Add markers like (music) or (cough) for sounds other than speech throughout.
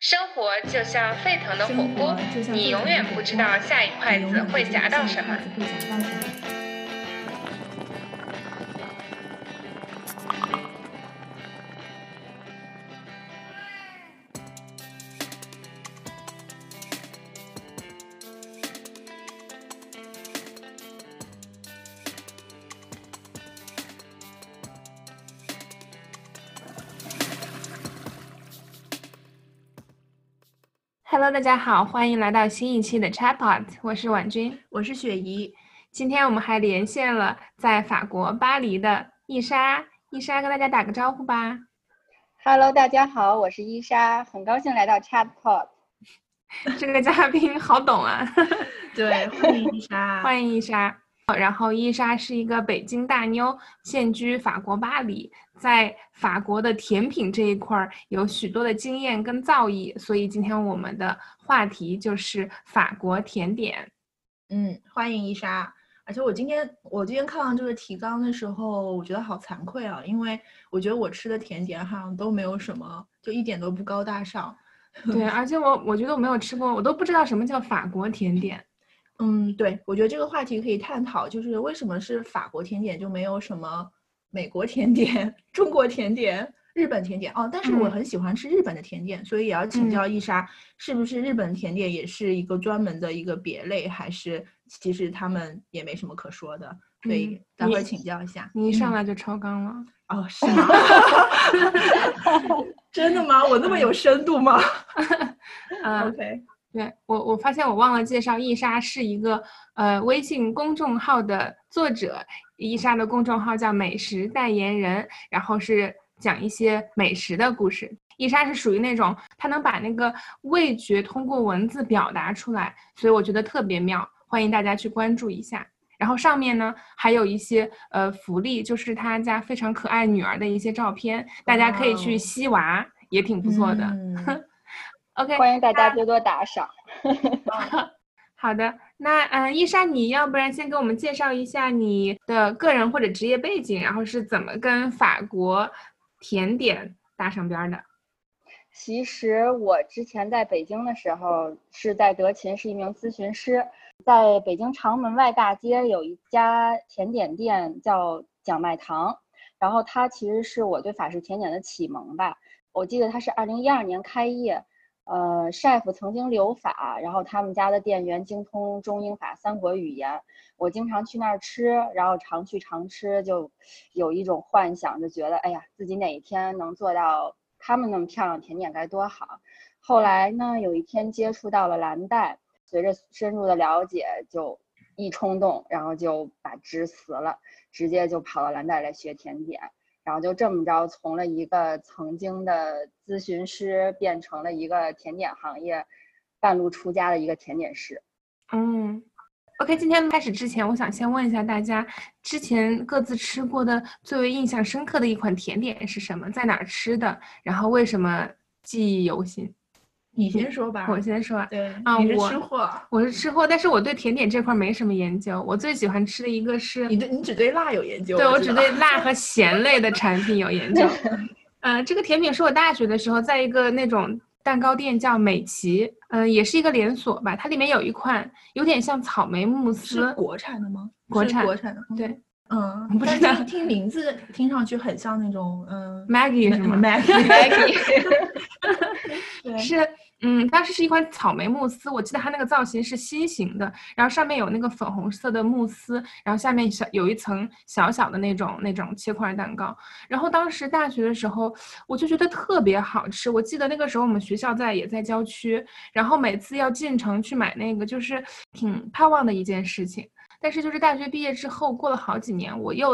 生活就像沸腾的火锅，你永远不知道下一筷子会夹到什么。Hello，大家好，欢迎来到新一期的 Chatbot，我是婉君。我是雪姨，今天我们还连线了在法国巴黎的伊莎，伊莎跟大家打个招呼吧。Hello，大家好，我是伊莎，很高兴来到 Chatpot。这个嘉宾好懂啊，对，欢迎伊莎，(laughs) 欢迎伊莎。然后伊莎是一个北京大妞，现居法国巴黎，在法国的甜品这一块儿有许多的经验跟造诣，所以今天我们的话题就是法国甜点。嗯，欢迎伊莎。而且我今天我今天看到这个提纲的时候，我觉得好惭愧啊，因为我觉得我吃的甜点好像都没有什么，就一点都不高大上。对，(laughs) 而且我我觉得我没有吃过，我都不知道什么叫法国甜点。嗯，对，我觉得这个话题可以探讨，就是为什么是法国甜点就没有什么美国甜点、(laughs) 中国甜点、日本甜点哦？但是我嗯很喜欢吃日本的甜点，所以也要请教伊莎，是不是日本甜点也是一个专门的一个别类，还是其实他们也没什么可说的？所以待会儿请教一下。你一上嗯来就超纲了。哦，是吗？(laughs) 真的吗？我那么有深度吗嗯？(laughs) OK，对我我发现我忘了介绍，伊莎是一个呃微信公众号的作者，伊莎的公众号叫美食代言人，然后是讲一些美食的故事。伊莎是属于那种她能把那个味觉通过文字表达出来，所以我觉得特别妙，欢迎大家去关注一下。然后上面呢还有一些呃福利，就是他家非常可爱女儿的一些照片，大家可以去吸娃，也挺不错的。嗯 (laughs) OK，欢迎大家多多打赏。(laughs) 好的，那嗯、呃伊莎，你要不然先给我们介绍一下你的个人或者职业背景，然后是怎么跟法国甜点搭上边儿的？其实我之前在北京的时候是在德勤是一名咨询师，在北京长门外大街有一家甜点店叫蒋麦堂，然后它其实是我对法式甜点的启蒙吧。我记得它是二零一二年开业，呃，chef 曾经留法，然后他们家的店员精通中英法三国语言，我经常去那儿吃，然后常去常吃，就有一种幻想，就觉得哎呀，自己哪一天能做到他们那么漂亮甜点该多好。后来呢，有一天接触到了蓝带，随着深入的了解，就一冲动，然后就把职辞了，直接就跑到蓝带来学甜点。然后就这么着，从了一个曾经的咨询师，变成了一个甜点行业半路出家的一个甜点师。嗯，OK，今天开始之前，我想先问一下大家，之前各自吃过的最为印象深刻的一款甜点是什么？在哪儿吃的？然后为什么记忆犹新？你先说吧。我先说。对，你是啊我吃货，我是吃货，但是我对甜点这块儿没什么研究。我最喜欢吃的一个是你对你只对辣有研究。对我只对辣和咸类的产品有研究。(laughs) 呃，这个甜品是我大学的时候在一个那种蛋糕店叫美琪，嗯、也是一个连锁吧。它里面有一款有点像草莓慕是斯，国产的吗？国产国产的。对嗯，不知道听听名字听上去很像那种嗯 Maggie 是吗？Maggie，Maggie (laughs) 是，嗯，当时是一款草莓慕斯，我记得它那个造型是心形的，然后上面有那个粉红色的慕斯，然后下面小有一层小小的那种那种切块蛋糕。然后当时大学的时候，我就觉得特别好吃。我记得那个时候我们学校在也在郊区，然后每次要进城去买那个，就是挺盼望的一件事情。但是就是大学毕业之后，过了好几年，我又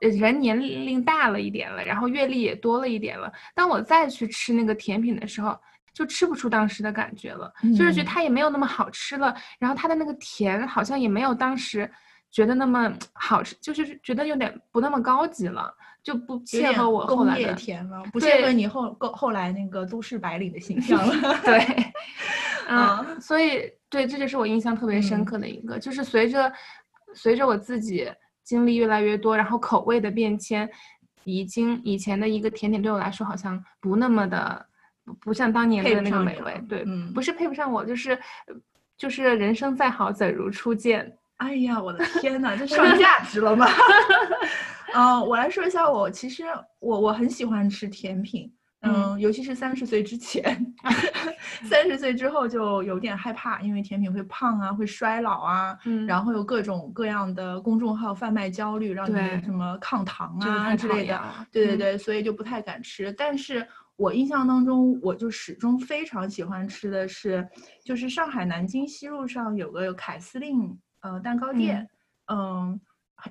呃人年龄大了一点了，然后阅历也多了一点了。当我再去吃那个甜品的时候，就吃不出当时的感觉了，就是觉得嗯它也没有那么好吃了，然后它的那个甜好像也没有当时觉得那么好吃，就是觉得有点不那么高级了，就不切合我后来的。甜了，不对切合你后后后来那个都市白领的形象了。(laughs) 对 (laughs) (laughs) 嗯，啊所以对，这就是我印象特别深嗯刻的一个，就是随着随着我自己经历越来越多，然后口味的变迁，已经以前的一个甜点对我来说好像不那么的不不像当年的那个美味。对，嗯，不是配不上我，就是就是人生再好，怎如初见。(laughs) 哎呀，我的天呐，这 (laughs) 上价值了吗？嗯，(laughs) 我来说一下，我其实我我很喜欢吃甜品。嗯，尤其是三十岁之前，三十岁之后就有点害怕，因为甜品会胖啊，会衰老啊，嗯，然后有各种各样的公众号贩卖焦虑，让你什么抗糖啊之类的，对对对，所以就不太敢吃。但是我印象当中，我就始终非常喜欢吃的是，就是上海南京西路上有个凯司令呃蛋糕店，嗯，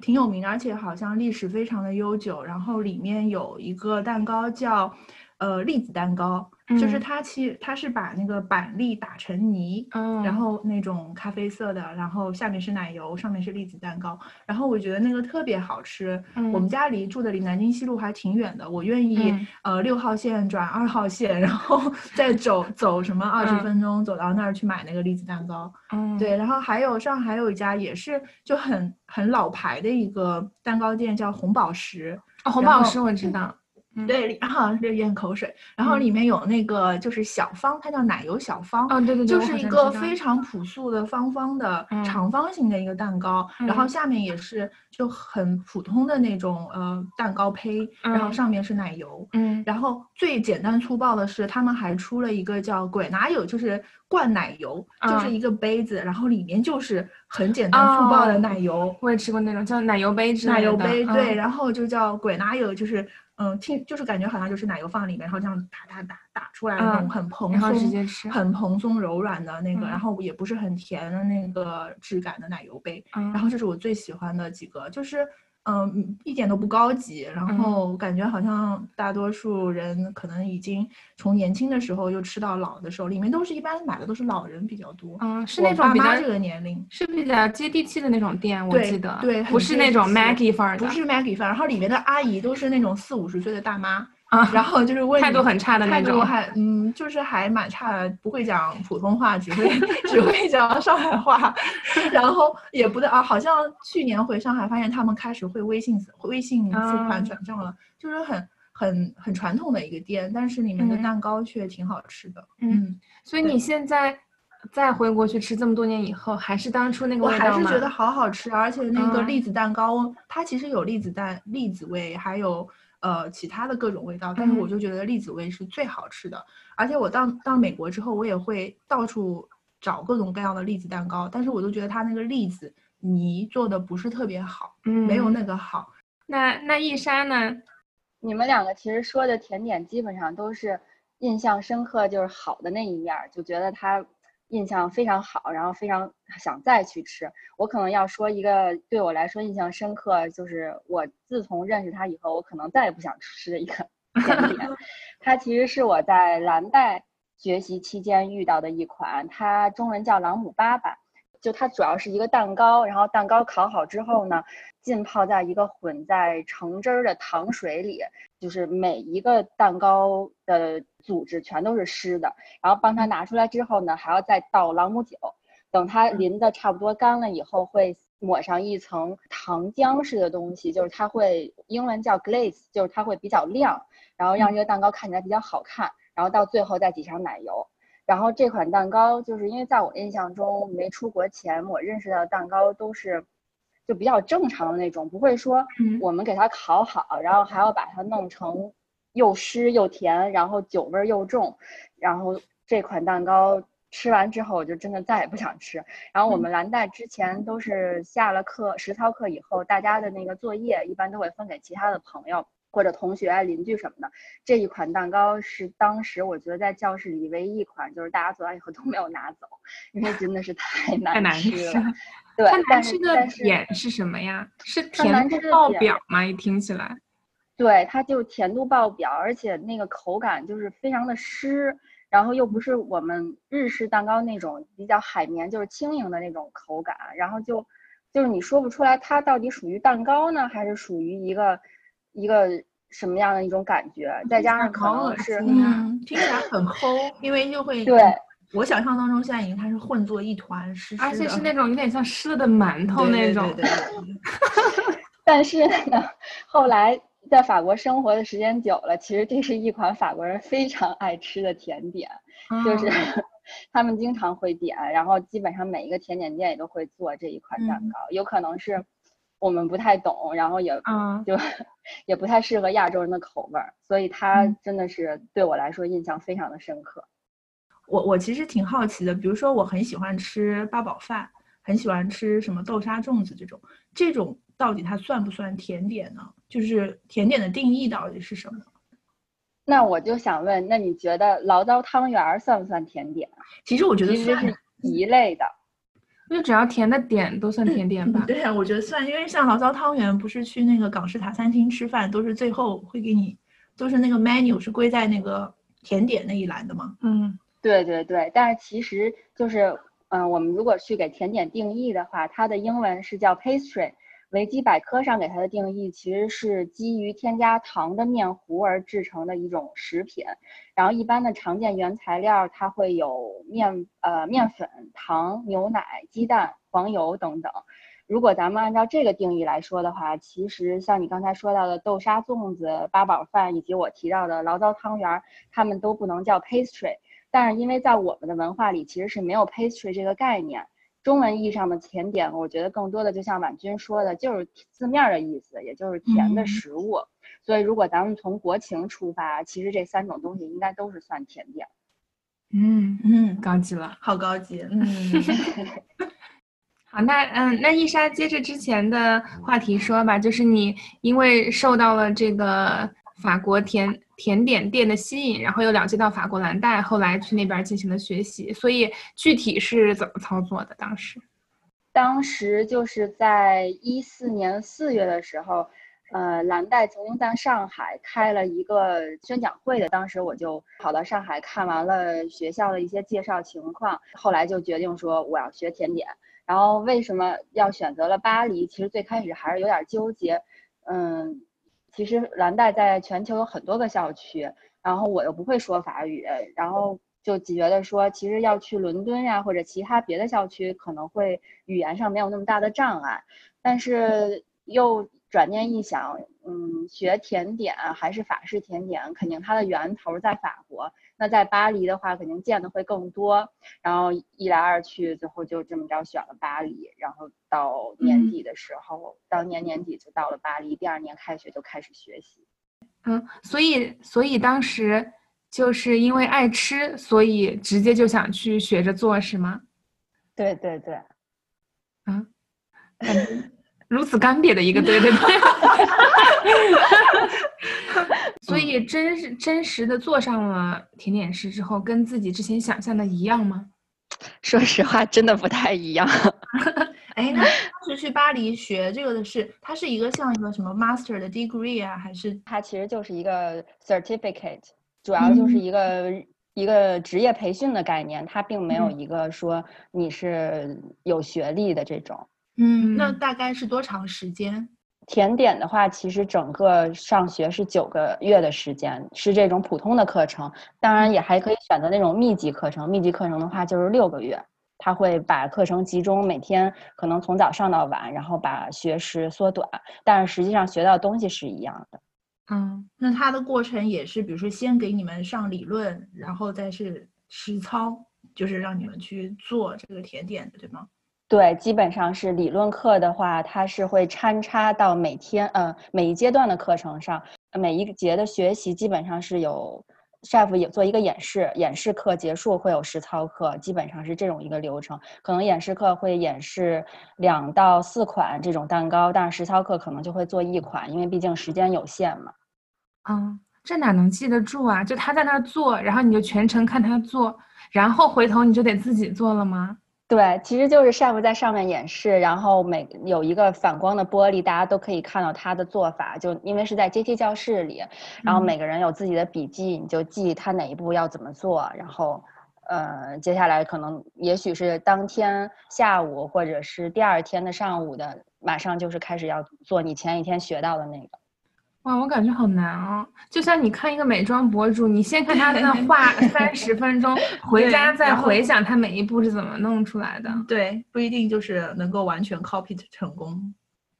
挺有名的，而且好像历史非常的悠久。然后里面有一个蛋糕叫。呃，栗子蛋糕就是它，其实它是把那个板栗打成泥，然后那种咖啡色的，然后下面是奶油，上面是栗子蛋糕，然后我觉得那个特别好吃。我们家离住的离南京西路还挺远的，我愿意呃六号线转二号线，然后 (laughs) 再走走什么二十分钟走到那儿去买那个栗子蛋糕。嗯，对，然后还有上海有一家也是就很很老牌的一个蛋糕店，叫红宝石。哦，红宝石我知道。对，然后流咽口水，然后里面有那个就是小方，它叫奶油小方，哦对对对，就是一个非常朴素的方方的长方形的一个蛋糕，然后下面也是就很普通的那种呃蛋糕胚，然后上面是奶油，嗯，然后最简单粗暴的是他们还出了一个叫鬼哪有，就是灌奶油，就是一个杯子，然后里面就是很简单粗暴的奶油，我也吃过那种叫奶油杯之类的，奶油杯对，然后就叫鬼哪有，就是。嗯，听就是感觉好像就是奶油放里面，然后这样打打打打出来那种很蓬松、很蓬松柔软的那个，然后也不是很甜的那个质感的奶油杯。然后这是我最喜欢的几个，就是。嗯，一点都不高级，然后感觉好像大多数人可能已经从年轻的时候又吃到老的时候，里面都是一般买的都是老人比较多。嗯，是那种比较这个年龄，是比较接地气的那种店，我记得。对，不是那种 Maggie 范儿的。不是 Maggie 范儿，然后里面的阿姨都是那种四五十岁的大妈。啊，然后就是问态度很差的那种，态度还嗯，就是还蛮差的，不会讲普通话，只会只会讲上海话，然后也不对啊，好像去年回上海发现他们开始会微信微信付款转账了，就是很很很传统的一个店，但是里面的蛋糕却挺好吃的。嗯，所以你现在再回国去吃，这么多年以后，还是当初那个味道吗？我还是觉得好好吃，而且那个栗子蛋糕，它其实有栗子蛋栗子味，还有。呃，其他的各种味道，但是我就觉得栗子味是最好吃的。而且我到到美国之后，我也会到处找各种各样的栗子蛋糕，但是我都觉得它那个栗子泥做的不是特别好，嗯，没有那个好。那那易莎呢？你们两个其实说的甜点基本上都是印象深刻，就是好的那一面，就觉得它。印象非常好，然后非常想再去吃。我可能要说一个对我来说印象深刻，就是我自从认识他以后，我可能再也不想吃的一个 (laughs) 甜点。它其实是我在蓝带学习期间遇到的一款，它中文叫朗姆巴巴。就它主要是一个蛋糕，然后蛋糕烤好之后呢，浸泡在一个混在橙汁儿的糖水里，就是每一个蛋糕的组织全都是湿的。然后帮它拿出来之后呢，还要再倒朗姆酒，等它淋的差不多干了以后，会抹上一层糖浆似的东西，就是它会英文叫 glaze，就是它会比较亮，然后让这个蛋糕看起来比较好看。然后到最后再挤上奶油。然后这款蛋糕，就是因为在我印象中，没出国前我认识到的蛋糕都是，就比较正常的那种，不会说我们给它烤好，然后还要把它弄成又湿又甜，然后酒味又重。然后这款蛋糕吃完之后，我就真的再也不想吃。然后我们蓝带之前都是下了课实操课以后，大家的那个作业一般都会分给其他的朋友。或者同学、邻居什么的，这一款蛋糕是当时我觉得在教室里唯一一款，就是大家做完以后都没有拿走，因为真的是太难吃了。对，它难吃的点是什么呀？是甜度爆表吗？一听起来，对，它就甜度爆表，而且那个口感就是非常的湿，然后又不是我们日式蛋糕那种比较海绵，就是轻盈的那种口感，然后就就是你说不出来它到底属于蛋糕呢，还是属于一个。一个什么样的一种感觉？再加上可能是听起来很齁，因为就会对我想象当中现在已经它是混作一团湿湿的，而且是那种有点像湿了的馒头那种。对对对。(laughs) 但是呢，后来在法国生活的时间久了，其实这是一款法国人非常爱吃的甜点，就是 (laughs) 他们经常会点，然后基本上每一个甜点店也都会做这一款蛋糕。有可能是我们不太懂，然后也就也不太适合亚洲人的口味儿，所以它真的是对我来说印象非常的深刻。我我其实挺好奇的，比如说我很喜欢吃八宝饭，很喜欢吃什么豆沙粽子这种，这种到底它算不算甜点呢？就是甜点的定义到底是什么？那我就想问，那你觉得醪糟汤圆算不算甜点？其实我觉得算是一类的，因为只要甜的点都算甜点吧？对呀，我觉得算，因为像醪糟汤圆，不是去那个港式茶餐厅吃饭，都是最后会给你，都是那个 menu 是归在那个甜点那一栏的嘛？嗯。对对对，但是其实就是，嗯，我们如果去给甜点定义的话，它的英文是叫 pastry。维基百科上给它的定义其实是基于添加糖的面糊而制成的一种食品。然后一般的常见原材料它会有面呃面粉、糖、牛奶、鸡蛋、黄油等等。如果咱们按照这个定义来说的话，其实像你刚才说到的豆沙粽子、八宝饭以及我提到的醪糟汤圆，它们都不能叫 pastry。但是因为在我们的文化里，其实是没有 pastry 这个概念。中文意义上的甜点，我觉得更多的就像婉君说的，就是字面的意思，也就是甜的食物。所以如果咱们从国情出发，其实这三种东西应该都是算甜点。嗯嗯，高级了，好高级。(laughs) 嗯，好，那嗯，那伊莎接着之前的话题说吧，就是你因为受到了这个法国甜。甜点店的吸引，然后又了解到法国蓝带，后来去那边进行了学习。所以具体是怎么操作的？当时，当时就是在一四年四月的时候，呃，蓝带曾经在上海开了一个宣讲会的。当时我就跑到上海看完了学校的一些介绍情况，后来就决定说我要学甜点。然后为什么要选择了巴黎？其实最开始还是有点纠结，嗯。其实蓝带在全球有很多个校区，然后我又不会说法语，然后就觉得说，其实要去伦敦呀或者其他别的校区，可能会语言上没有那么大的障碍，但是又。转念一想，嗯，学甜点还是法式甜点，肯定它的源头在法国。那在巴黎的话，肯定见的会更多。然后一来二去，最后就这么着选了巴黎。然后到年底的时候，当年年底就到了巴黎。第二年开学就开始学习。嗯，所以所以当时就是因为爱吃，所以直接就想去学着做，是吗？对对对。嗯。如此干瘪的一个对对对，(laughs) 所以真是真实的做上了甜点师之后，跟自己之前想象的一样吗？(laughs) 说实话，真的不太一样。(laughs) 哎，那当时去巴黎学这个的是，它是一个像一个什么 master 的 degree 啊，还是它其实就是一个 certificate，主要就是一个一个职业培训的概念，它并没有一个说你是有学历的这种。嗯，那大概是多长时间？甜点的话，其实整个上学是九个月的时间，是这种普通的课程。当然，也还可以选择那种密集课程。密集课程的话，就是六个月，他会把课程集中，每天可能从早上到晚，然后把学时缩短。但是实际上学到的东西是一样的。嗯，那它的过程也是，比如说先给你们上理论，然后再是实操，就是让你们去做这个甜点的，对吗？对，基本上是理论课的话，它是会穿插到每天呃每一阶段的课程上，每一节的学习基本上是有 chef 也做一个演示，演示课结束会有实操课，基本上是这种一个流程。可能演示课会演示两到四款这种蛋糕，但是实操课可能就会做一款，因为毕竟时间有限嘛。嗯，这哪能记得住啊？就他在那儿做，然后你就全程看他做，然后回头你就得自己做了吗？对，其实就是 chef 在上面演示，然后每有一个反光的玻璃，大家都可以看到他的做法。就因为是在阶梯教室里，然后每个人有自己的笔记，你就记他哪一步要怎么做。然后，呃，接下来可能也许是当天下午，或者是第二天的上午的，马上就是开始要做你前一天学到的那个。哇，我感觉好难啊！就像你看一个美妆博主，你先看他那 (laughs) 画三十分钟，回家再回想他每一步是怎么弄出来的。对，不一定就是能够完全 copy 成功。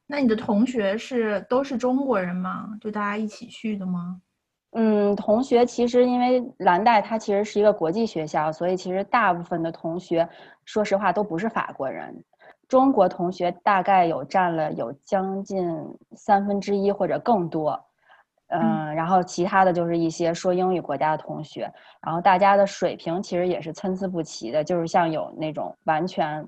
那你的同学是都是中国人吗？就大家一起去的吗？嗯，同学其实因为蓝带它其实是一个国际学校，所以其实大部分的同学，说实话都不是法国人。中国同学大概有占了有将近三分之一或者更多。嗯，然后其他的就是一些说英语国家的同学，然后大家的水平其实也是参差不齐的，就是像有那种完全。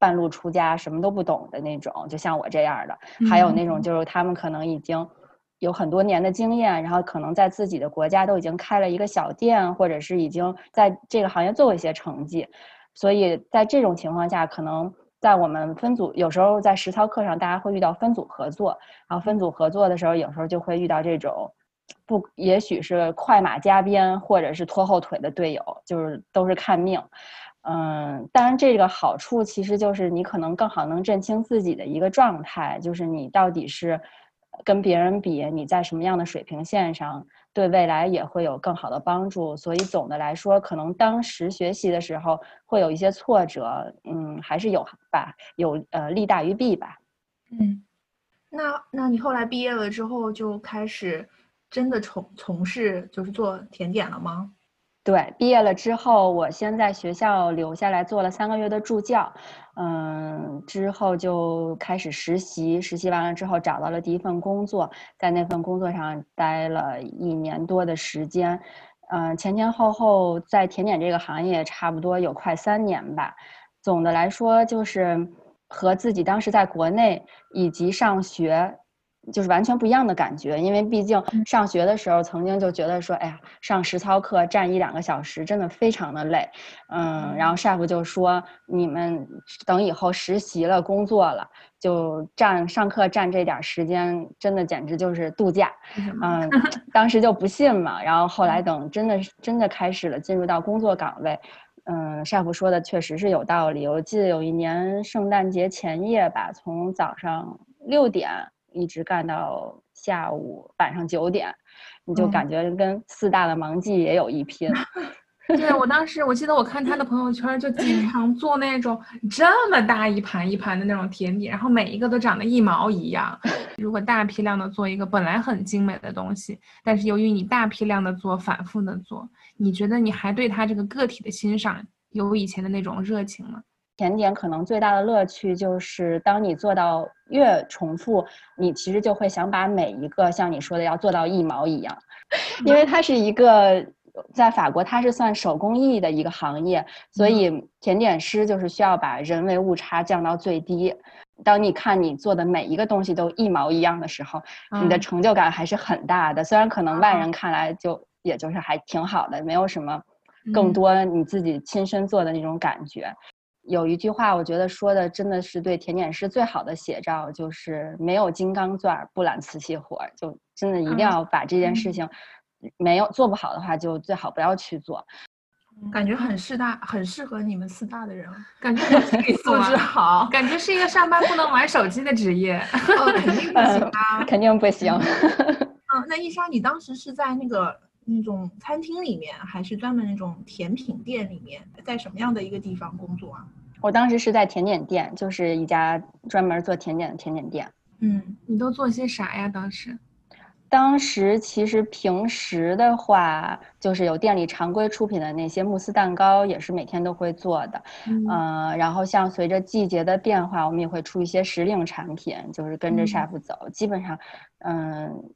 半路出家，什么都不懂的那种，就像我这样的，还有那种就是他们可能已经有很多年的经验，然后可能在自己的国家都已经开了一个小店，或者是已经在这个行业做过一些成绩，所以在这种情况下，可能在我们分组，有时候在实操课上，大家会遇到分组合作，然后分组合作的时候，有时候就会遇到这种不，也许是快马加鞭，或者是拖后腿的队友，就是都是看命。嗯，当然，这个好处其实就是你可能更好能认清自己的一个状态，就是你到底是跟别人比，你在什么样的水平线上，对未来也会有更好的帮助。所以总的来说，可能当时学习的时候会有一些挫折，嗯，还是有吧，有呃利大于弊吧。嗯，那那你后来毕业了之后就开始真的从从事就是做甜点了吗？对，毕业了之后，我先在学校留下来做了三个月的助教，嗯，之后就开始实习，实习完了之后找到了第一份工作，在那份工作上待了一年多的时间，嗯，前前后后在甜点这个行业差不多有快三年吧。总的来说，就是和自己当时在国内以及上学。就是完全不一样的感觉，因为毕竟上学的时候曾经就觉得说，哎呀，上实操课站一两个小时真的非常的累，嗯，然后 chef 就说你们等以后实习了工作了，就站上课站这点时间，真的简直就是度假，嗯，(laughs) 当时就不信嘛，然后后来等真的真的开始了进入到工作岗位，嗯，chef 说的确实是有道理，我记得有一年圣诞节前夜吧，从早上六点。一直干到下午晚上九点，你就感觉跟四大的忙季也有一拼。(laughs) 对我当时，我记得我看他的朋友圈，就经 (laughs) 常做那种这么大一盘一盘的那种甜点，然后每一个都长得一毛一样。(laughs) 如果大批量的做一个本来很精美的东西，但是由于你大批量的做，反复的做，你觉得你还对他这个个体的欣赏有以前的那种热情吗？甜点可能最大的乐趣就是，当你做到越重复，你其实就会想把每一个像你说的要做到一毛一样，因为它是一个在法国，它是算手工艺的一个行业，所以甜点师就是需要把人为误差降到最低。当你看你做的每一个东西都一毛一样的时候，你的成就感还是很大的。虽然可能外人看来就也就是还挺好的，没有什么更多你自己亲身做的那种感觉。有一句话，我觉得说的真的是对甜点师最好的写照，就是没有金刚钻不揽瓷器活，就真的一定要把这件事情没有做不好的话，就最好不要去做。感觉很适大，很适合你们四大的人，感觉 (laughs) 素质好，感觉是一个上班不能玩手机的职业。(laughs) 哦，肯定不行啊，肯定不行。(laughs) 嗯，那伊莎，你当时是在那个？那种餐厅里面，还是专门那种甜品店里面，在什么样的一个地方工作啊？我当时是在甜点店，就是一家专门做甜点的甜点店。嗯，你都做些啥呀？当时，当时其实平时的话，就是有店里常规出品的那些慕斯蛋糕，也是每天都会做的。嗯，然后像随着季节的变化，我们也会出一些时令产品，就是跟着 chef 走。基本上，嗯。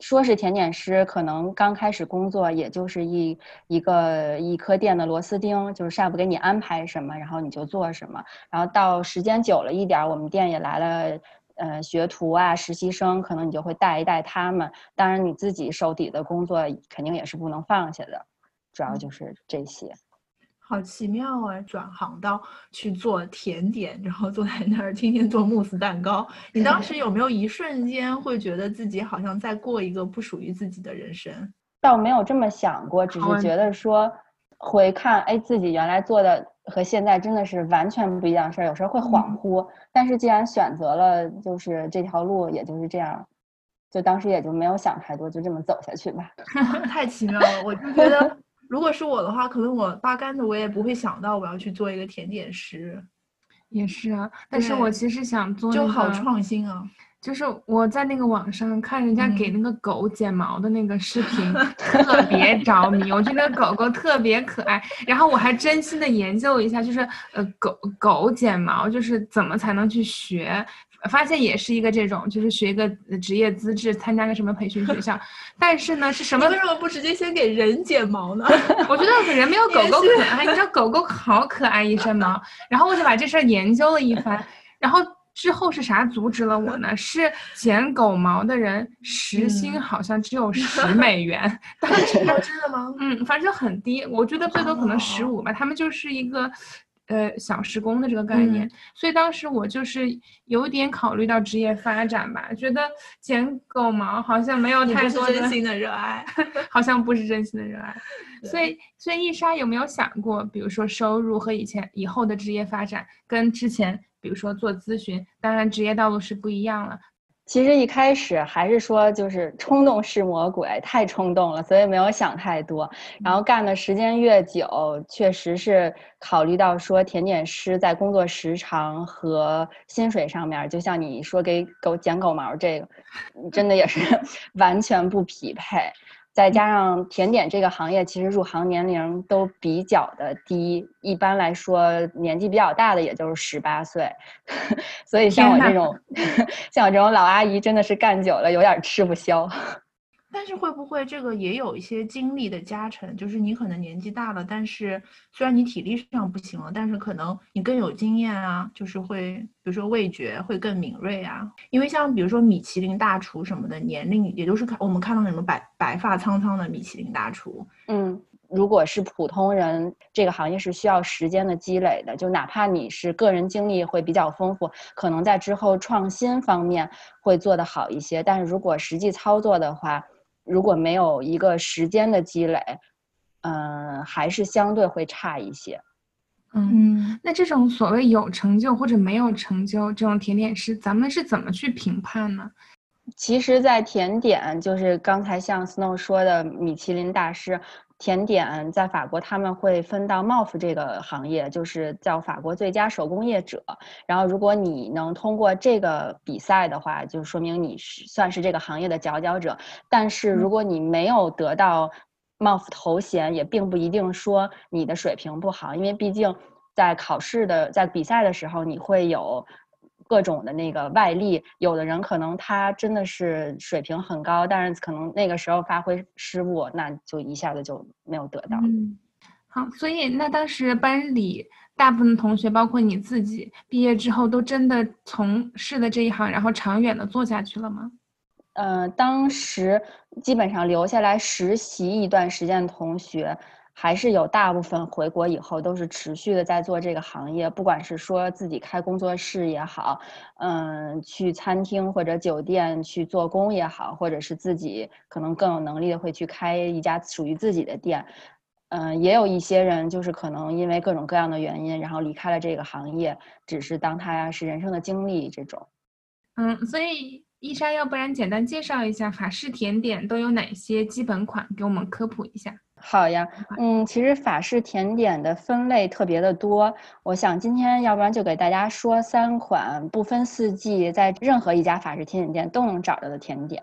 说是甜点师，可能刚开始工作，也就是一一个一颗店的螺丝钉，就是 chef 给你安排什么，然后你就做什么。然后到时间久了一点，我们店也来了，呃，学徒啊，实习生，可能你就会带一带他们。当然，你自己手底的工作肯定也是不能放下的，主要就是这些。好奇妙啊！转行到去做甜点，然后坐在那儿天天做慕斯蛋糕。你当 (laughs) 时有没有一瞬间会觉得自己好像在过一个不属于自己的人生？倒没有这么想过，只是觉得说回看，哎，自己原来做的和现在真的是完全不一样事儿，有时候会恍惚。但是既然选择了，就是这条路，也就是这样，就当时也就没有想太多，就这么走下去吧。(laughs) 太奇妙了，我就觉得。如果是我的话，可能我八竿子我也不会想到我要去做一个甜点师。也是啊，但是我其实想做那就好创新啊！就是我在那个网上看人家给嗯那个狗剪毛的那个视频，(laughs) 特别着迷。我觉得狗狗特别可爱，然后我还真心的研究一下，就是呃狗狗剪毛就是怎么才能去学，发现也是一个这种，就是学一个呃职业资质，参加个什么培训学校。(laughs) 但是呢，是什么你为？什么不直接先给人剪毛呢？(laughs) 我觉得人没有狗狗可爱，你知道狗狗好可爱一身毛。然后我就把这事儿研究了一番，然后之后是啥阻止了我呢？是剪狗毛的人时薪嗯好像只有 (laughs) 十美元，当时哦真的吗？嗯，反正很低，我觉得最多可能十哦五吧。他们就是一个。呃，小时工的这个概念，嗯所以当时我就是有点考虑到职业发展吧，觉得剪狗毛好像没有太多的真心的热爱。好像不是真心的热爱。(laughs) 所以，所以一莎有没有想过，比如说收入和以前以后的职业发展，跟之前，比如说做咨询，当然职业道路是不一样了。其实一开始还是说就是冲动是魔鬼，太冲动了，所以没有想太多。然后干的时间越久，确实是考虑到说甜点师在工作时长和薪水上面，就像你说给狗剪狗毛这个，真的也是 (laughs) 完全不匹配。再加上甜点这个行业，其实入行年龄都比较的低，一般来说年纪比较大的也就是十八岁，(laughs) 所以像我这种 (laughs) 像我这种老阿姨真的是干久了有点吃不消。但是会不会这个也有一些经历的加成？就是你可能年纪大了，但是虽然你体力上不行了，但是可能你更有经验啊，就是会比如说味觉会更敏锐啊。因为像比如说米其林大厨什么的，年龄也就是看我们看到什么白白发苍苍的米其林大厨，嗯，如果是普通人，这个行业是需要时间的积累的。就哪怕你是个人经历会比较丰富，可能在之后创新方面会做得好一些，但是如果实际操作的话，如果没有一个时间的积累，嗯、还是相对会差一些。嗯，嗯，那这种所谓有成就或者没有成就这种甜点师，咱们是怎么去评判呢？其实，在甜点，就是刚才像 Snow 说的米其林大师，甜点在法国他们会分到 MOF 这个行业，就是叫法国最佳手工业者。然后，如果你能通过这个比赛的话，就说明你是算是这个行业的佼佼者。但是，如果你没有得到 MOF 头衔，也并不一定说你的水平不好，因为毕竟在考试的在比赛的时候，你会有。各种的那个外力，有的人可能他真的是水平很高，但是可能那个时候发挥失误，那就一下子就没有得到。嗯，好，所以那当时班里大部分同学，包括你自己，毕业之后都真的从事的这一行，然后长远的做下去了吗？呃，当时基本上留下来实习一段时间的同学，还是有大部分回国以后都是持续的在做这个行业，不管是说自己开工作室也好，嗯，去餐厅或者酒店去做工也好，或者是自己可能更有能力的会去开一家属于自己的店。嗯，也有一些人就是可能因为各种各样的原因，然后离开了这个行业，只是当他是人生的经历这种。嗯，所以伊莎，要不然简单介绍一下法式甜点都有哪些基本款，给我们科普一下。好呀，嗯，其实法式甜点的分类特别的多，我想今天要不然就给大家说三款不分四季，在任何一家法式甜点店都能找到的甜点。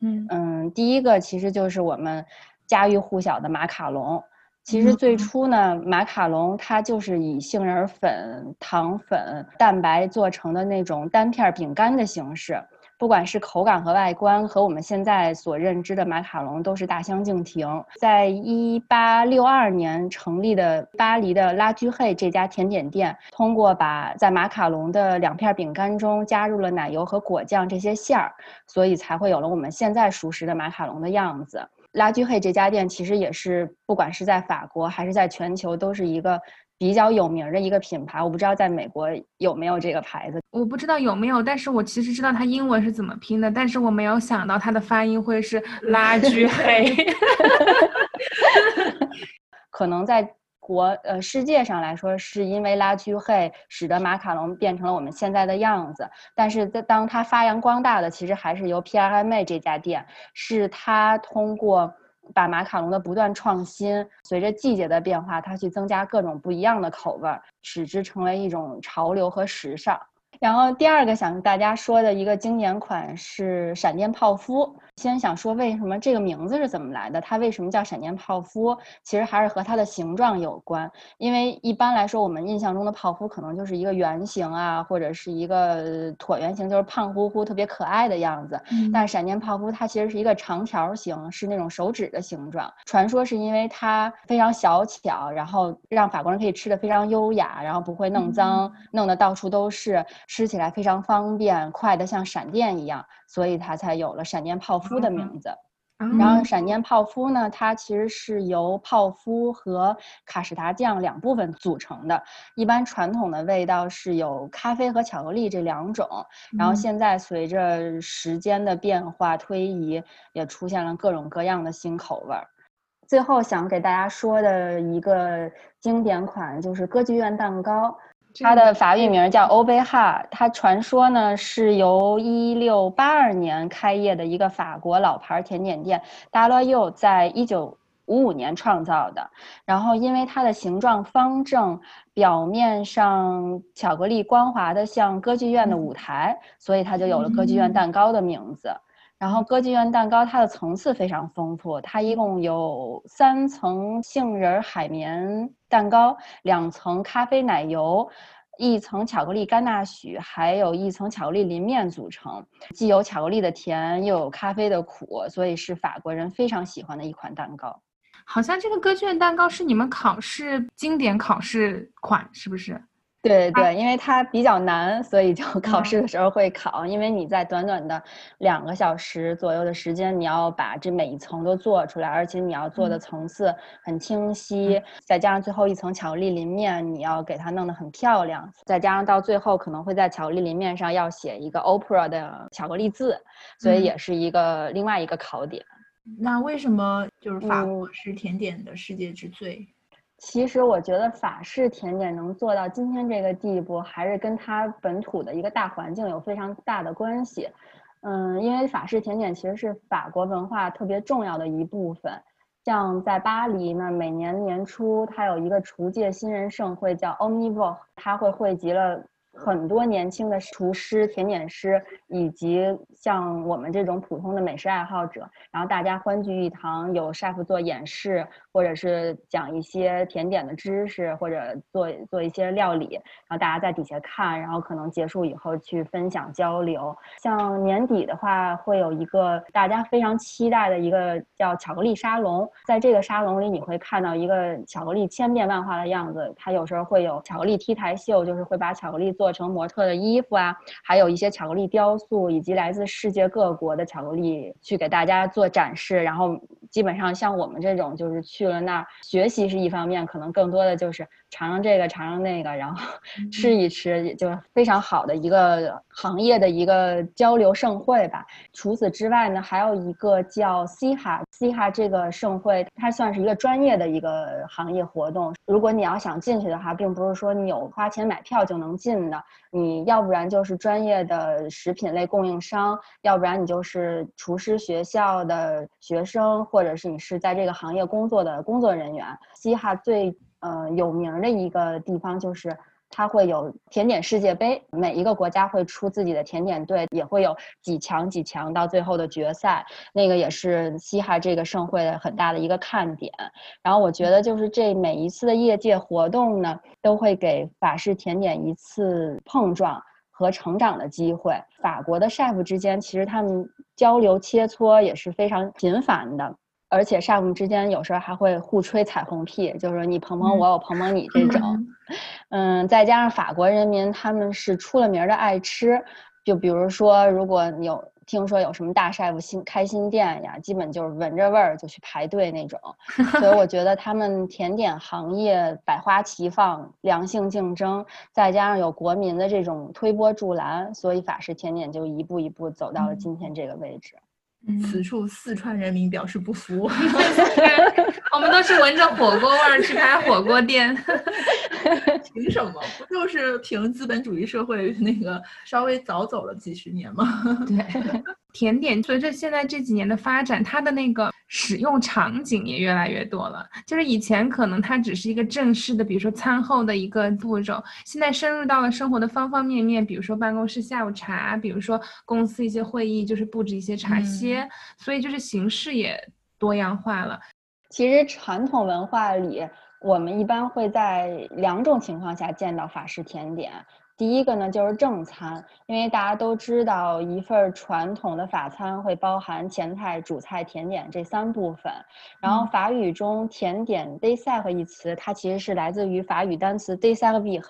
嗯嗯，第一个其实就是我们家喻户晓的马卡龙。其实最嗯初呢，马卡龙它就是以杏仁粉、糖粉、蛋白做成的那种单片儿饼干的形式。不管是口感和外观，和我们现在所认知的马卡龙都是大相径庭。在一八六二年成立的巴黎的拉居黑这家甜点店，通过把在马卡龙的两片饼干中加入了奶油和果酱这些馅儿，所以才会有了我们现在熟识的马卡龙的样子。拉居黑这家店其实也是，不管是在法国还是在全球，都是一个比较有名的一个品牌。我不知道在美国有没有这个牌子。我不知道有没有，但是我其实知道它英文是怎么拼的，但是我没有想到它的发音会是 (laughs) 拉居黑。(laughs) (laughs) 可能在国呃世界上来说，是因为拉居黑使得马卡龙变成了我们现在的样子。但是在当它发扬光大的，其实还是由 Pierre Hermé 这家店，是它通过把马卡龙的不断创新，随着季节的变化，它去增加各种不一样的口味，使之成为一种潮流和时尚。然后第二个想跟大家说的一个经典款是闪电泡芙。先想说为什么这个名字是怎么来的？它为什么叫闪电泡芙？其实还是和它的形状有关。因为一般来说，我们印象中的泡芙可能就是一个圆形啊，或者是一个椭圆形，就是胖乎乎、特别可爱的样子。但闪电泡芙它其实是一个长条形，是那种手指的形状。传说是因为它非常小巧，然后让法国人可以吃的非常优雅，然后不会弄脏，弄得到处都是，吃起来非常方便，快的像闪电一样。所以它才有了闪电泡芙的名字。然后闪电泡芙呢，它其实是由泡芙和卡士达酱两部分组成的。一般传统的味道是有咖啡和巧克力这两种。然后现在随着时间的变化推移，也出现了各种各样的新口味儿。最后想给大家说的一个经典款就是歌剧院蛋糕。它的法语名叫欧贝哈，它传说呢是由一六八二年开业的一个法国老牌甜点店达洛柚在一九五五年创造的。然后因为它的形状方正，表面上巧克力光滑的像歌剧院的舞台，所以它就有了歌剧院蛋糕的名字。然后歌剧院蛋糕它的层次非常丰富，它一共有三层杏仁海绵蛋糕，两层咖啡奶油，一层巧克力甘纳许，还有一层巧克力淋面组成，既有巧克力的甜，又有咖啡的苦，所以是法国人非常喜欢的一款蛋糕。好像这个歌剧院蛋糕是你们考试经典考试款，是不是？对对，因为它比较难，所以就 (laughs) 考试的时候会考。因为你在短短的两个小时左右的时间，你要把这每一层都做出来，而且你要做的层次很清晰，再加上最后一层巧克力淋面，你要给它弄得很漂亮，再加上到最后可能会在巧克力淋面上要写一个 opera 的巧克力字，所以也是一个另外一个考点。那为什么就是法国是甜点的世界之最？其实我觉得法式甜点能做到今天这个地步，还是跟它本土的一个大环境有非常大的关系。嗯，因为法式甜点其实是法国文化特别重要的一部分。像在巴黎呢，每年年初它有一个厨界新人盛会，叫 Omnivore，它会汇集了。很多年轻的厨师、甜点师，以及像我们这种普通的美食爱好者，然后大家欢聚一堂，有 chef 做演示，或者是讲一些甜点的知识，或者做做一些料理，然后大家在底下看，然后可能结束以后去分享交流。像年底的话，会有一个大家非常期待的一个叫巧克力沙龙，在这个沙龙里，你会看到一个巧克力千变万化的样子。它有时候会有巧克力 T 台秀，就是会把巧克力做。成模特的衣服啊，还有一些巧克力雕塑，以及来自世界各国的巧克力去给大家做展示。然后基本上像我们这种，就是去了那儿学习是一方面，可能更多的就是。尝尝这个，尝尝那个，然后吃一吃，也就非常好的一个行业的一个交流盛会吧。除此之外呢，还有一个叫西哈西哈这个盛会，它算是一个专业的一个行业活动。如果你要想进去的话，并不是说你有花钱买票就能进的，你要不然就是专业的食品类供应商，要不然你就是厨师学校的学生，或者是你是在这个行业工作的工作人员。西哈最。呃，有名的一个地方就是它会有甜点世界杯，每一个国家会出自己的甜点队，也会有几强几强到最后的决赛，那个也是西哈这个盛会的很大的一个看点。然后我觉得就是这每一次的业界活动呢，都会给法式甜点一次碰撞和成长的机会。法国的 chef 之间其实他们交流切磋也是非常频繁的。而且 chef 之间有时候还会互吹彩虹屁，就是你捧捧我，我捧捧你这种。(laughs) 嗯，再加上法国人民他们是出了名的爱吃，就比如说，如果有听说有什么大 chef 新开新店呀，基本就是闻着味儿就去排队那种。(laughs) 所以我觉得他们甜点行业百花齐放，良性竞争，再加上有国民的这种推波助澜，所以法式甜点就一步一步走到了今天这个位置。此处四川人民表示不服，(laughs) 我们都是闻着火锅味儿去开火锅店，(laughs) 凭什么？不就是凭资本主义社会那个稍微早走了几十年吗？对，甜点随着现在这几年的发展，它的那个使用场景也越来越多了。就是以前可能它只是一个正式的，比如说餐后的一个步骤，现在深入到了生活的方方面面，比如说办公室下午茶，比如说公司一些会议，就是布置一些茶歇，所以就是形式也多样化了。其实传统文化里，我们一般会在两种情况下见到法式甜点。第一个呢，就是正餐，因为大家都知道，一份传统的法餐会包含前菜、主菜、甜点这三部分。然后法语中“甜点 dessert” 一词，它其实是来自于法语单词 “desservir”，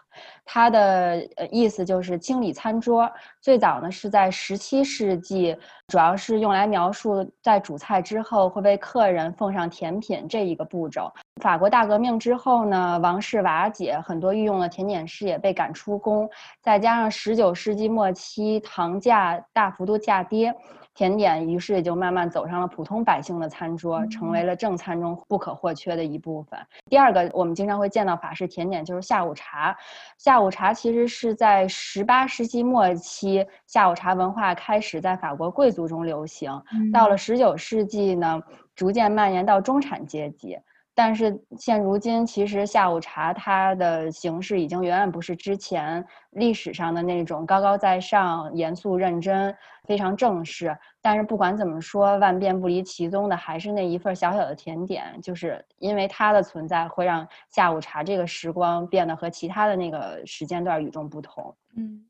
它的呃意思就是清理餐桌。最早呢是在十七世纪，主要是用来描述在主菜之后会为客人奉上甜品这一个步骤。法国大革命之后呢，王室瓦解，很多御用的甜点师也被赶出宫。再加上十九世纪末期糖价大幅度下跌，甜点于是也就慢慢走上了普通百姓的餐桌，成为了正餐中不可或缺的一部分。第二个，我们经常会见到法式甜点就是下午茶。下午茶其实是在十八世纪末期，下午茶文化开始在法国贵族中流行，到了十九世纪呢，逐渐蔓延到中产阶级。但是现如今，其实下午茶它的形式已经远远不是之前历史上的那种高高在上、严肃认真、非常正式。但是不管怎么说，万变不离其宗的还是那一份小小的甜点，就是因为它的存在，会让下午茶这个时光变得和其他的那个时间段与众不同。嗯，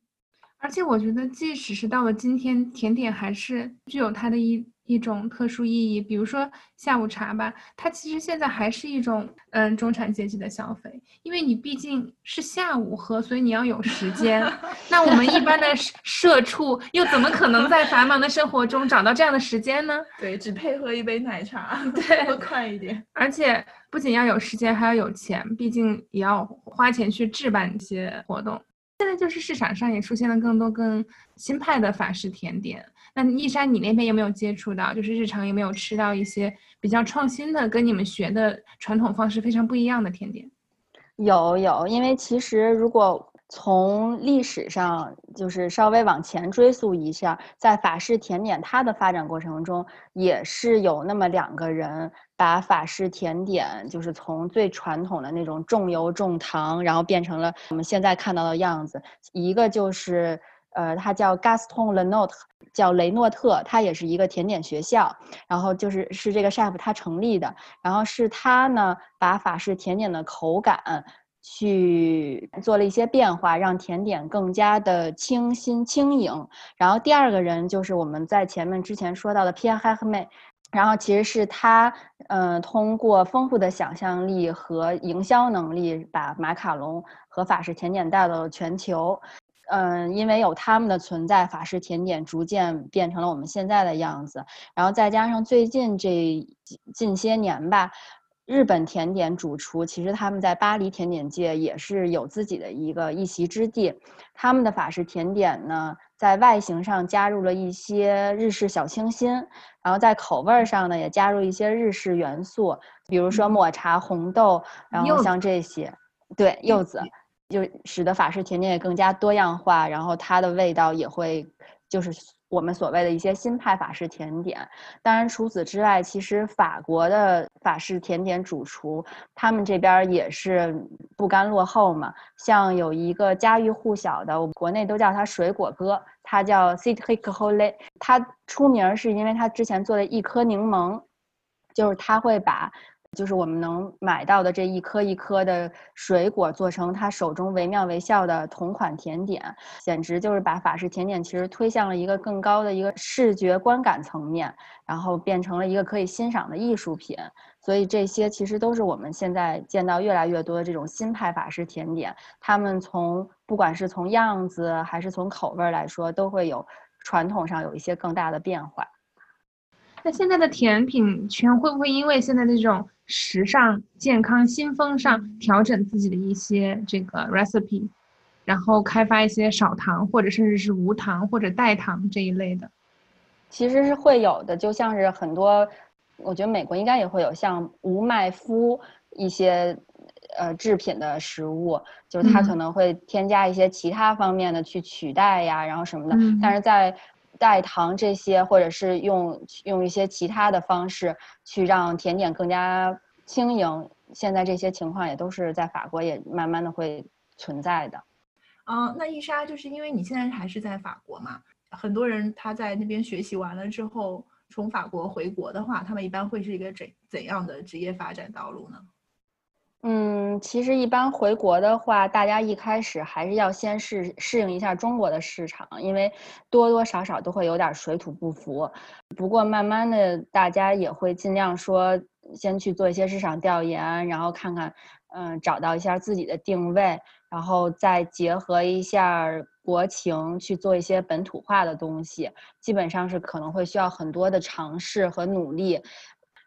而且我觉得，即使是到了今天，甜点还是具有它的一。一种特殊意义，比如说下午茶吧，它其实现在还是一种嗯中产阶级的消费，因为你毕竟是下午喝，所以你要有时间。(laughs) 那我们一般的社畜又怎么可能在繁忙的生活中找到这样的时间呢？对，只配喝一杯奶茶，(laughs) 对，快一点。而且不仅要有时间，还要有钱，毕竟也要花钱去置办一些活动。现在就是市场上也出现了更多更新派的法式甜点。那一山，你那边有没有接触到？就是日常有没有吃到一些比较创新的，跟你们学的传统方式非常不一样的甜点？有有，因为其实如果从历史上就是稍微往前追溯一下，在法式甜点它的发展过程中，也是有那么两个人把法式甜点就是从最传统的那种重油重糖，然后变成了我们现在看到的样子。一个就是。呃，他叫 Gaston Le n o t e 叫雷诺特，他也是一个甜点学校，然后就是是这个 chef 他成立的，然后是他呢把法式甜点的口感去做了一些变化，让甜点更加的清新轻盈。然后第二个人就是我们在前面之前说到的 Pierre Hermé，然后其实是他，嗯，通过丰富的想象力和营销能力，把马卡龙和法式甜点带到了全球。嗯，因为有他们的存在，法式甜点逐渐变成了我们现在的样子。然后再加上最近这近些年吧，日本甜点主厨其实他们在巴黎甜点界也是有自己的一个一席之地。他们的法式甜点呢，在外形上加入了一些日式小清新，然后在口味上呢也加入一些日式元素，比如说抹茶、红豆，然后像这些，对柚子。就使得法式甜点也更加多样化，然后它的味道也会，就是我们所谓的一些新派法式甜点。当然，除此之外，其实法国的法式甜点主厨他们这边也是不甘落后嘛。像有一个家喻户晓的，我们国内都叫他水果哥，他叫 Citrik Hole，他出名是因为他之前做的一颗柠檬，就是他会把。就是我们能买到的这一颗一颗的水果，做成他手中惟妙惟肖的同款甜点，简直就是把法式甜点其实推向了一个更高的一个视觉观感层面，然后变成了一个可以欣赏的艺术品。所以这些其实都是我们现在见到越来越多的这种新派法式甜点，他们从不管是从样子还是从口味来说，都会有传统上有一些更大的变化。那现在的甜品圈会不会因为现在的这种？时尚、健康、新风尚，调整自己的一些这个 recipe，然后开发一些少糖或者甚至是无糖或者代糖这一类的，其实是会有的。就像是很多，我觉得美国应该也会有像无麦麸一些呃制品的食物，就是它可能会添加一些其他方面的去取代呀，然后什么的。但是在代糖这些，或者是用用一些其他的方式去让甜点更加轻盈。现在这些情况也都是在法国也慢慢的会存在的。嗯，那伊莎就是因为你现在还是在法国嘛，很多人他在那边学习完了之后，从法国回国的话，他们一般会是一个怎怎样的职业发展道路呢？嗯，其实一般回国的话，大家一开始还是要先适适应一下中国的市场，因为多多少少都会有点水土不服。不过慢慢的，大家也会尽量说，先去做一些市场调研，然后看看，嗯，找到一下自己的定位，然后再结合一下国情去做一些本土化的东西。基本上是可能会需要很多的尝试和努力。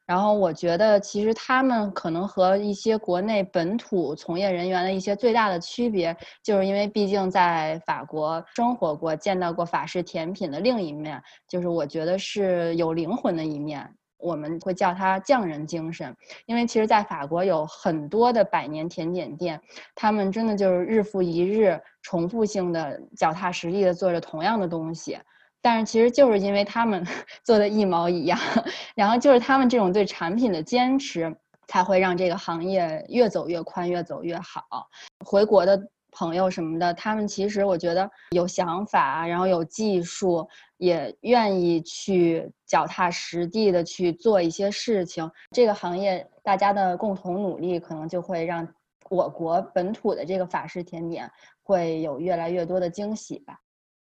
然后我觉得，其实他们可能和一些国内本土从业人员的一些最大的区别，就是因为毕竟在法国生活过，见到过法式甜品的另一面，就是我觉得是有灵魂的一面。我们会叫它匠人精神，因为其实，在法国有很多的百年甜点店，他们真的就是日复一日、重复性的、脚踏实地的做着同样的东西。但是其实就是因为他们 (laughs) 做的一毛一样，然后就是他们这种对产品的坚持，才会让这个行业越走越宽，越走越好。回国的朋友什么的，他们其实我觉得有想法，然后有技术，也愿意去脚踏实地的去做一些事情。这个行业大家的共同努力，可能就会让我国本土的这个法式甜点会有越来越多的惊喜吧。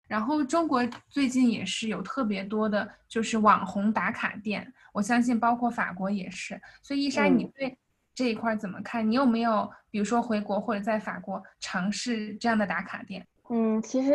然后中国最近也是有特别多的，就是网红打卡店，我相信包括法国也是。所以伊莎，你对这一块怎么看？你有没有比如说回国或者在法国尝试这样的打卡店？嗯，其实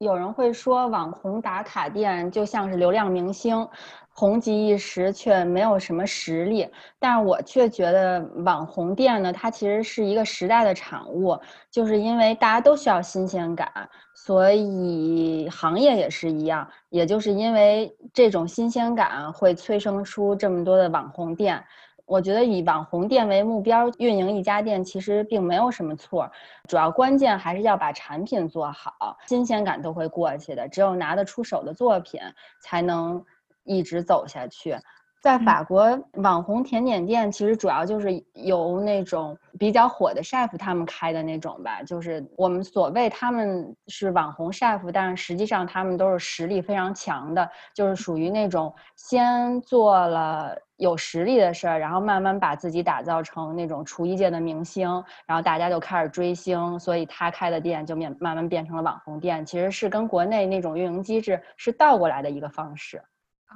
有人会说网红打卡店就像是流量明星。红极一时却没有什么实力，但我却觉得网红店呢，它其实是一个时代的产物，就是因为大家都需要新鲜感，所以行业也是一样，也就是因为这种新鲜感会催生出这么多的网红店。我觉得以网红店为目标运营一家店其实并没有什么错，主要关键还是要把产品做好，新鲜感都会过去的，只有拿得出手的作品才能。一直走下去，在法国网红甜点店其实主要就是由那种比较火的 chef 他们开的那种吧，就是我们所谓他们是网红 chef，但是实际上他们都是实力非常强的，就是属于那种先做了有实力的事儿，然后慢慢把自己打造成那种厨艺界的明星，然后大家就开始追星，所以他开的店就变慢慢变成了网红店，其实是跟国内那种运营机制是倒过来的一个方式。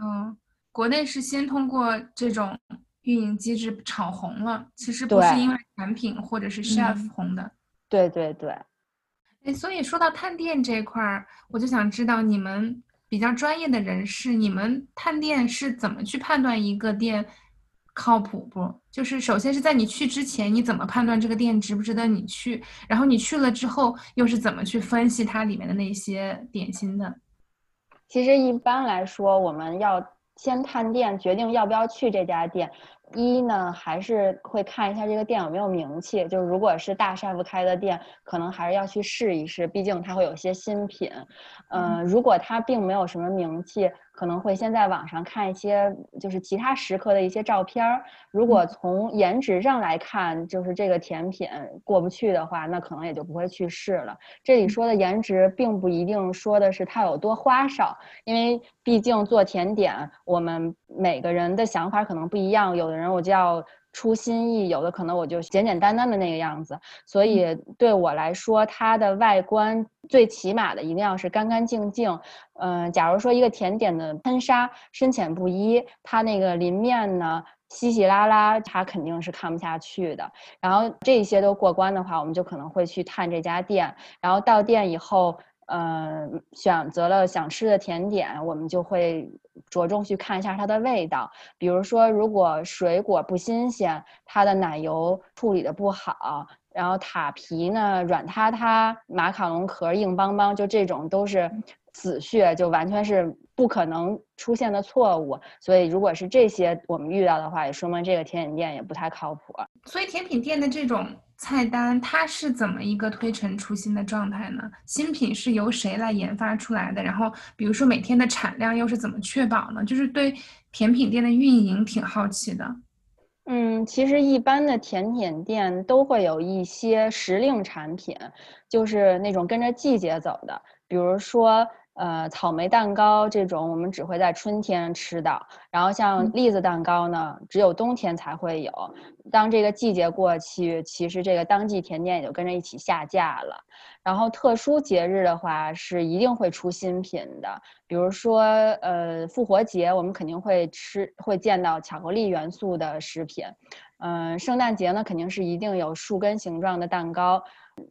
嗯，国内是先通过这种运营机制炒红了，其实不是因为产品或者是 chef 红的。对对对。哎，所以说到探店这块儿，我就想知道你们比较专业的人士，你们探店是怎么去判断一个店靠谱不？就是首先是在你去之前，你怎么判断这个店值不值得你去？然后你去了之后，又是怎么去分析它里面的那些点心的？其实一般来说，我们要先探店，决定要不要去这家店。一呢，还是会看一下这个店有没有名气。就是如果是大 chef 开的店，可能还是要去试一试，毕竟它会有些新品。嗯，如果它并没有什么名气。可能会先在网上看一些，就是其他食客的一些照片儿。如果从颜值上来看，就是这个甜品过不去的话，那可能也就不会去试了。这里说的颜值，并不一定说的是它有多花哨，因为毕竟做甜点，我们每个人的想法可能不一样。有的人我就要。出新意，有的可能我就简简单单的那个样子，所以对我来说，它的外观最起码的一定要是干干净净。嗯，假如说一个甜点的喷砂深浅不一，它那个鳞面呢稀稀拉拉，它肯定是看不下去的。然后这些都过关的话，我们就可能会去探这家店。然后到店以后。嗯，选择了想吃的甜点，我们就会着重去看一下它的味道。比如说，如果水果不新鲜，它的奶油处理的不好，然后塔皮呢软塌塌，马卡龙壳硬邦邦，就这种都是死穴，就完全是不可能出现的错误。所以，如果是这些我们遇到的话，也说明这个甜点店也不太靠谱。所以，甜品店的这种。菜单它是怎么一个推陈出新的状态呢？新品是由谁来研发出来的？然后比如说每天的产量又是怎么确保呢？就是对甜品店的运营挺好奇的。嗯，其实一般的甜品店都会有一些时令产品，就是那种跟着季节走的，比如说。呃，草莓蛋糕这种我们只会在春天吃到，然后像栗子蛋糕呢，只有冬天才会有。当这个季节过去，其实这个当季甜点也就跟着一起下架了。然后特殊节日的话，是一定会出新品的，比如说呃复活节，我们肯定会吃会见到巧克力元素的食品。嗯，圣诞节呢，肯定是一定有树根形状的蛋糕。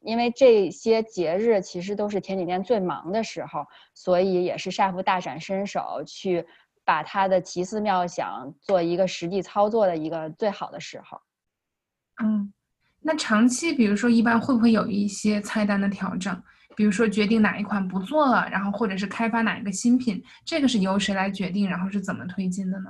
因为这些节日其实都是甜点店最忙的时候，所以也是 chef 大展身手去把他的奇思妙想做一个实际操作的一个最好的时候。嗯，那长期比如说一般会不会有一些菜单的调整？比如说决定哪一款不做了，然后或者是开发哪一个新品，这个是由谁来决定？然后是怎么推进的呢？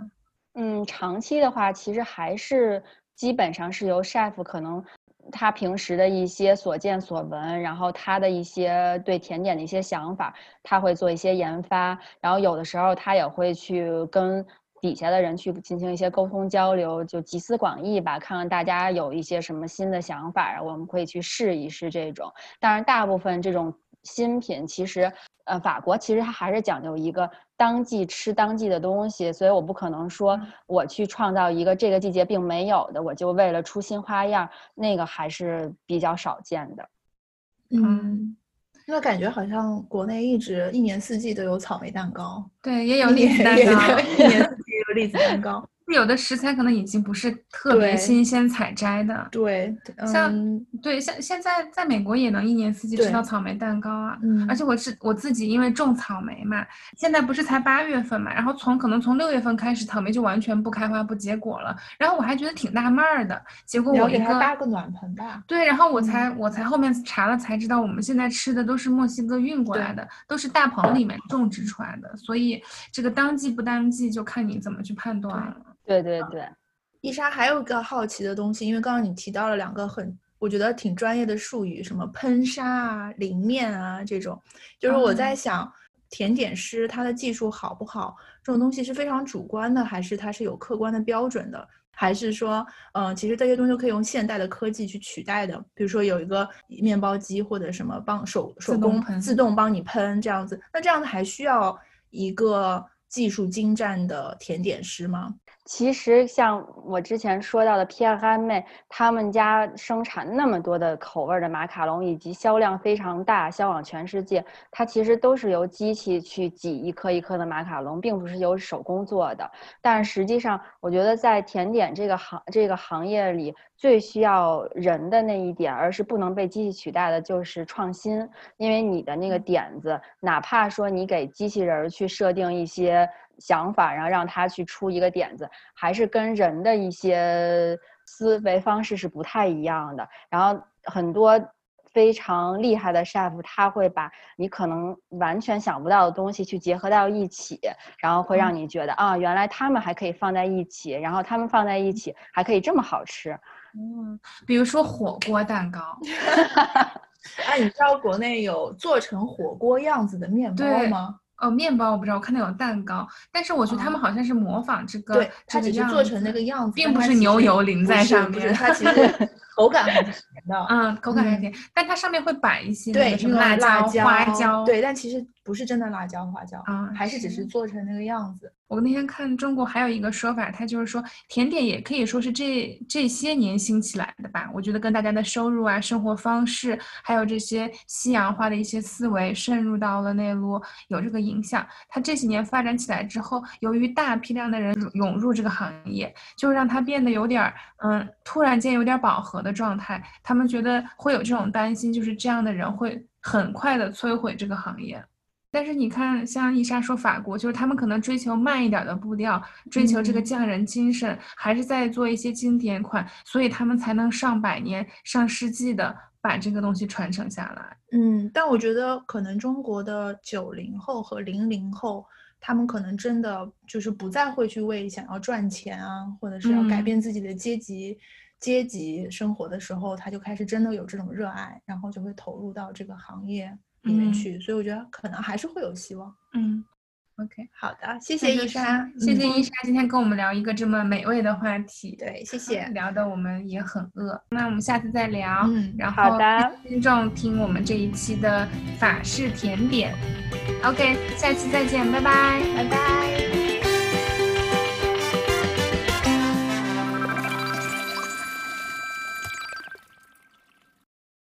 嗯，长期的话，其实还是基本上是由 chef 可能。他平时的一些所见所闻，然后他的一些对甜点的一些想法，他会做一些研发，然后有的时候他也会去跟底下的人去进行一些沟通交流，就集思广益吧，看看大家有一些什么新的想法，我们可以去试一试这种。当然，大部分这种新品其实。呃，法国其实它还是讲究一个当季吃当季的东西，所以我不可能说我去创造一个这个季节并没有的，我就为了出新花样，那个还是比较少见的。嗯，那感觉好像国内一直一年四季都有草莓蛋糕，对，也有栗子蛋糕，一年四季有栗子蛋糕。有的食材可能已经不是特别新鲜采摘的，对，像对像现在在美国也能一年四季吃到草莓蛋糕啊，而且我是我自己因为种草莓嘛，现在不是才八月份嘛，然后从可能从六月份开始草莓就完全不开花不结果了，然后我还觉得挺纳闷儿的，结果我给它搭个暖盆吧，对，然后我才我才后面查了才知道，我们现在吃的都是墨西哥运过来的，都是大棚里面种植出来的，所以这个当季不当季就看你怎么去判断了。对对对，伊莎还有一个好奇的东西，因为刚刚你提到了两个很我觉得挺专业的术语，什么喷砂啊、淋面啊这种，就是我在想，甜点师他的技术好不好，这种东西是非常主观的，还是它是有客观的标准的？还是说，嗯，其实这些东西可以用现代的科技去取代的？比如说有一个面包机或者什么帮手手工自动帮你喷这样子，那这样子还需要一个技术精湛的甜点师吗？其实像我之前说到的 p r m 妹，他们家生产那么多的口味的马卡龙，以及销量非常大，销往全世界，它其实都是由机器去挤一颗一颗的马卡龙，并不是由手工做的。但实际上，我觉得在甜点这个行这个行业里，最需要人的那一点，而是不能被机器取代的，就是创新。因为你的那个点子，哪怕说你给机器人去设定一些。想法，然后让他去出一个点子，还是跟人的一些思维方式是不太一样的。然后很多非常厉害的 chef，他会把你可能完全想不到的东西去结合到一起，然后会让你觉得啊，原来他们还可以放在一起，然后他们放在一起还可以这么好吃。嗯，比如说火锅蛋糕。(laughs) 哎，你知道国内有做成火锅样子的面包吗？哦，面包我不知道，我看到有蛋糕，但是我觉得他们好像是模仿这个，对，它只是做成那个样子，并不是牛油淋在上面，它其实 (laughs) 口感还是甜的，嗯，口感还是甜，但它上面会摆一些对什么辣椒、花椒，对，但其实不是真的辣椒、花椒啊，还是只是做成那个样子。我那天看中国还有一个说法，它就是说甜点也可以说是这这些年兴起来的吧。我觉得跟大家的收入啊、生活方式，还有这些西洋化的一些思维渗入到了内陆，有这个影响。它这几年发展起来之后，由于大批量的人涌入这个行业，就让它变得有点儿嗯，突然间有点饱和的状态。他们觉得会有这种担心，就是这样的人会很快的摧毁这个行业。但是你看，像伊莎说法国，就是他们可能追求慢一点的步调，追求这个匠人精神，还是在做一些经典款，所以他们才能上百年、上世纪的把这个东西传承下来。嗯，但我觉得可能中国的九零后和零零后，他们可能真的就是不再会去为想要赚钱啊，或者是要改变自己的阶级。阶级生活的时候，他就开始真的有这种热爱，然后就会投入到这个行业里面去。所以我觉得可能还是会有希望。嗯。OK，好的，谢谢伊莎，谢谢伊莎今天跟我们聊一个这么美味的话题。对，谢谢，聊的我们也很饿。那我们下次再聊。嗯，然后听众听我们这一期的法式甜点。OK，下期再见，拜拜，拜拜。